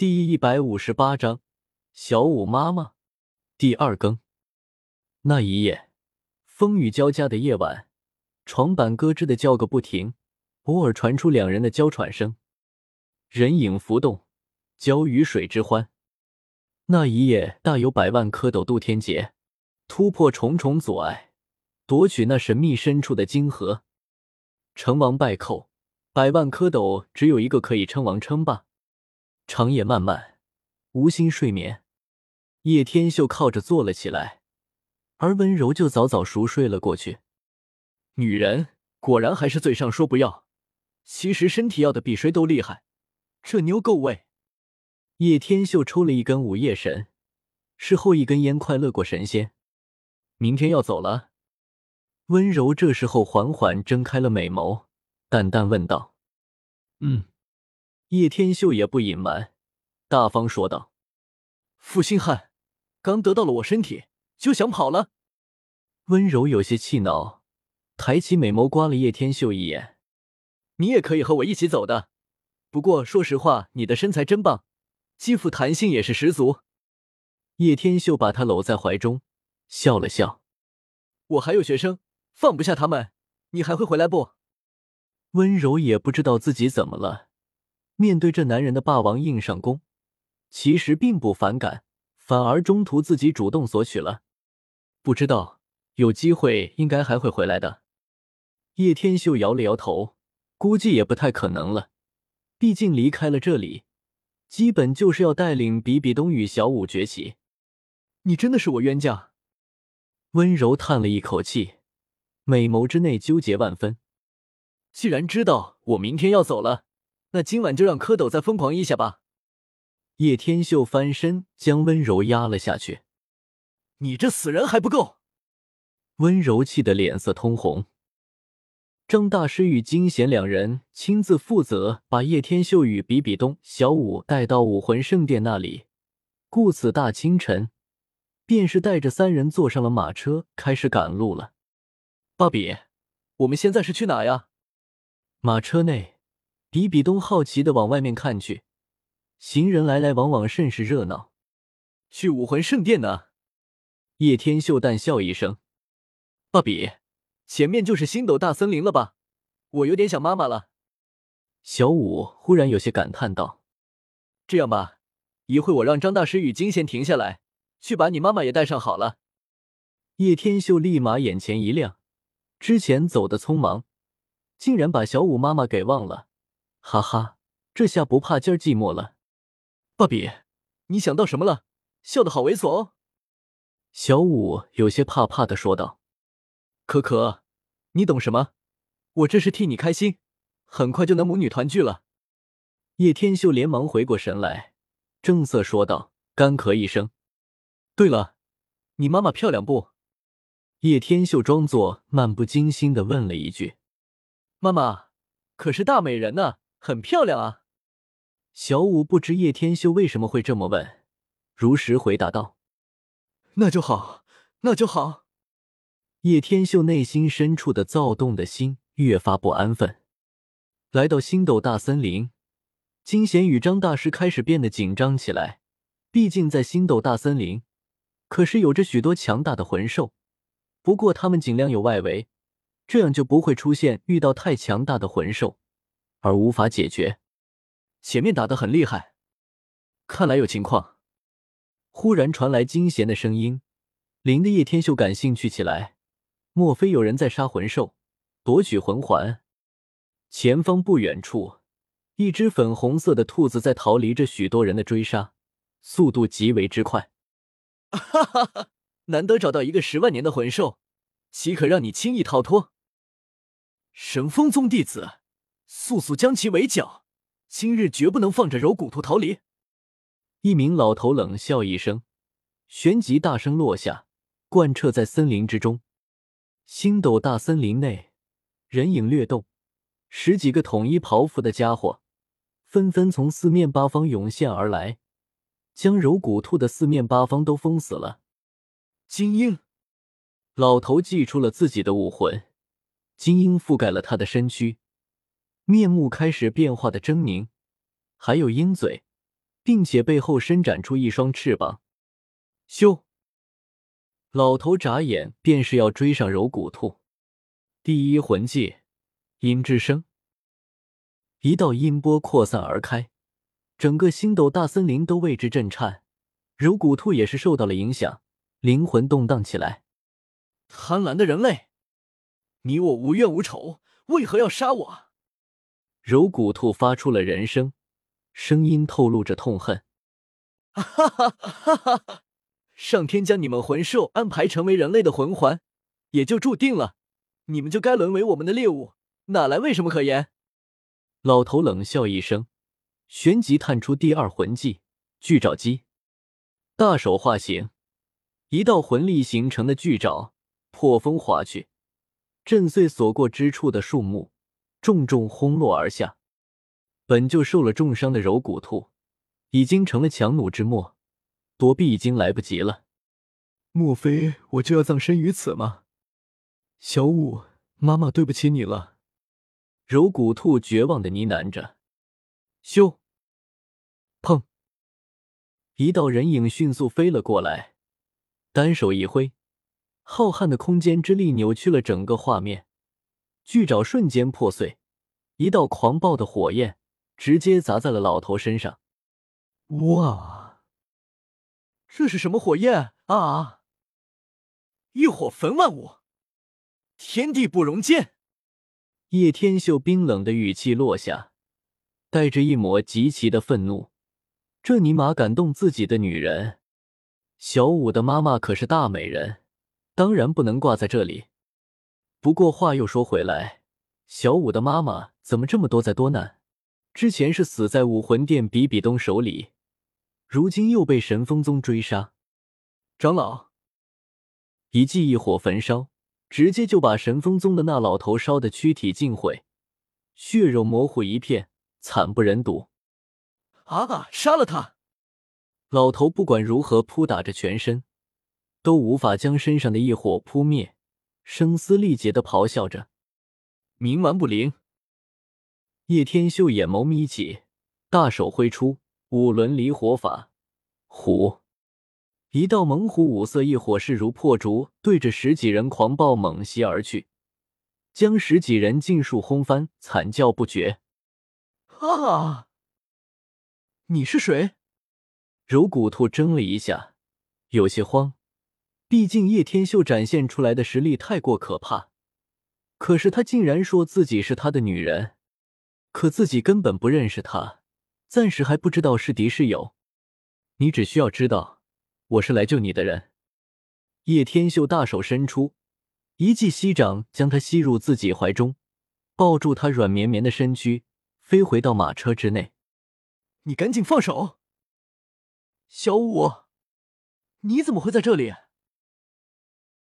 第一百五十八章，小五妈妈，第二更。那一夜，风雨交加的夜晚，床板咯吱的叫个不停，偶尔传出两人的娇喘声，人影浮动，交鱼水之欢。那一夜，大有百万蝌蚪渡天劫，突破重重阻碍，夺取那神秘深处的金河。成王败寇，百万蝌蚪只有一个可以称王称霸。长夜漫漫，无心睡眠。叶天秀靠着坐了起来，而温柔就早早熟睡了过去。女人果然还是嘴上说不要，其实身体要的比谁都厉害。这妞够味。叶天秀抽了一根午夜神，事后一根烟快乐过神仙。明天要走了。温柔这时候缓缓睁开了美眸，淡淡问道：“嗯。”叶天秀也不隐瞒，大方说道：“负心汉，刚得到了我身体就想跑了。”温柔有些气恼，抬起美眸刮了叶天秀一眼：“你也可以和我一起走的，不过说实话，你的身材真棒，肌肤弹性也是十足。”叶天秀把她搂在怀中，笑了笑：“我还有学生，放不下他们，你还会回来不？”温柔也不知道自己怎么了。面对这男人的霸王硬上弓，其实并不反感，反而中途自己主动索取了。不知道有机会应该还会回来的。叶天秀摇了摇头，估计也不太可能了。毕竟离开了这里，基本就是要带领比比东与小舞崛起。你真的是我冤家。温柔叹了一口气，美眸之内纠结万分。既然知道我明天要走了。那今晚就让蝌蚪再疯狂一下吧！叶天秀翻身将温柔压了下去。你这死人还不够！温柔气得脸色通红。张大师与金贤两人亲自负责把叶天秀与比比东、小舞带到武魂圣殿那里，故此大清晨便是带着三人坐上了马车，开始赶路了。芭比，我们现在是去哪呀？马车内。比比东好奇的往外面看去，行人来来往往，甚是热闹。去武魂圣殿呢？叶天秀淡笑一声：“芭比，前面就是星斗大森林了吧？我有点想妈妈了。”小五忽然有些感叹道：“这样吧，一会我让张大师与金贤停下来，去把你妈妈也带上好了。”叶天秀立马眼前一亮，之前走的匆忙，竟然把小五妈妈给忘了。哈哈，这下不怕今儿寂寞了。芭比，你想到什么了？笑得好猥琐哦。小五有些怕怕的说道：“可可，你懂什么？我这是替你开心，很快就能母女团聚了。”叶天秀连忙回过神来，正色说道，干咳一声：“对了，你妈妈漂亮不？”叶天秀装作漫不经心的问了一句：“妈妈可是大美人呢。”很漂亮啊！小五不知叶天秀为什么会这么问，如实回答道：“那就好，那就好。”叶天秀内心深处的躁动的心越发不安分。来到星斗大森林，金贤与张大师开始变得紧张起来。毕竟在星斗大森林，可是有着许多强大的魂兽。不过他们尽量有外围，这样就不会出现遇到太强大的魂兽。而无法解决，前面打得很厉害，看来有情况。忽然传来金贤的声音，令的叶天秀感兴趣起来。莫非有人在杀魂兽，夺取魂环？前方不远处，一只粉红色的兔子在逃离着许多人的追杀，速度极为之快。哈哈哈！难得找到一个十万年的魂兽，岂可让你轻易逃脱？神风宗弟子。速速将其围剿！今日绝不能放着柔骨兔逃离。一名老头冷笑一声，旋即大声落下，贯彻在森林之中。星斗大森林内，人影掠动，十几个统一袍服的家伙纷纷从四面八方涌现而来，将柔骨兔的四面八方都封死了。精英，老头祭出了自己的武魂，精英覆盖了他的身躯。面目开始变化的狰狞，还有鹰嘴，并且背后伸展出一双翅膀。咻！老头眨眼便是要追上柔骨兔。第一魂技，音之声。一道音波扩散而开，整个星斗大森林都为之震颤。柔骨兔也是受到了影响，灵魂动荡起来。贪婪的人类，你我无怨无仇，为何要杀我？柔骨兔发出了人声，声音透露着痛恨。哈哈哈哈哈！上天将你们魂兽安排成为人类的魂环，也就注定了，你们就该沦为我们的猎物，哪来为什么可言？老头冷笑一声，旋即探出第二魂技巨爪击，大手化形，一道魂力形成的巨爪破风划去，震碎所过之处的树木，重重轰落而下。本就受了重伤的柔骨兔，已经成了强弩之末。躲避已经来不及了，莫非我就要葬身于此吗？小五，妈妈对不起你了。柔骨兔绝望的呢喃着。咻！砰！一道人影迅速飞了过来，单手一挥，浩瀚的空间之力扭曲了整个画面，巨爪瞬间破碎，一道狂暴的火焰直接砸在了老头身上。哇！这是什么火焰啊！一火焚万物，天地不容见。叶天秀冰冷的语气落下，带着一抹极其的愤怒。这尼玛敢动自己的女人！小五的妈妈可是大美人，当然不能挂在这里。不过话又说回来，小五的妈妈怎么这么多灾多难？之前是死在武魂殿比比东手里。如今又被神风宗追杀，长老一记一火焚烧，直接就把神风宗的那老头烧的躯体尽毁，血肉模糊一片，惨不忍睹。啊！杀了他！老头不管如何扑打着全身，都无法将身上的异火扑灭，声嘶力竭的咆哮着：“冥顽不灵！”叶天秀眼眸眯起，大手挥出。五轮离火法，虎！一道猛虎五色异火势如破竹，对着十几人狂暴猛袭而去，将十几人尽数轰翻，惨叫不绝。啊！你是谁？柔骨兔怔了一下，有些慌。毕竟叶天秀展现出来的实力太过可怕，可是他竟然说自己是他的女人，可自己根本不认识他。暂时还不知道是敌是友，你只需要知道，我是来救你的人。叶天秀大手伸出，一记吸掌将他吸入自己怀中，抱住他软绵绵的身躯，飞回到马车之内。你赶紧放手，小五，你怎么会在这里？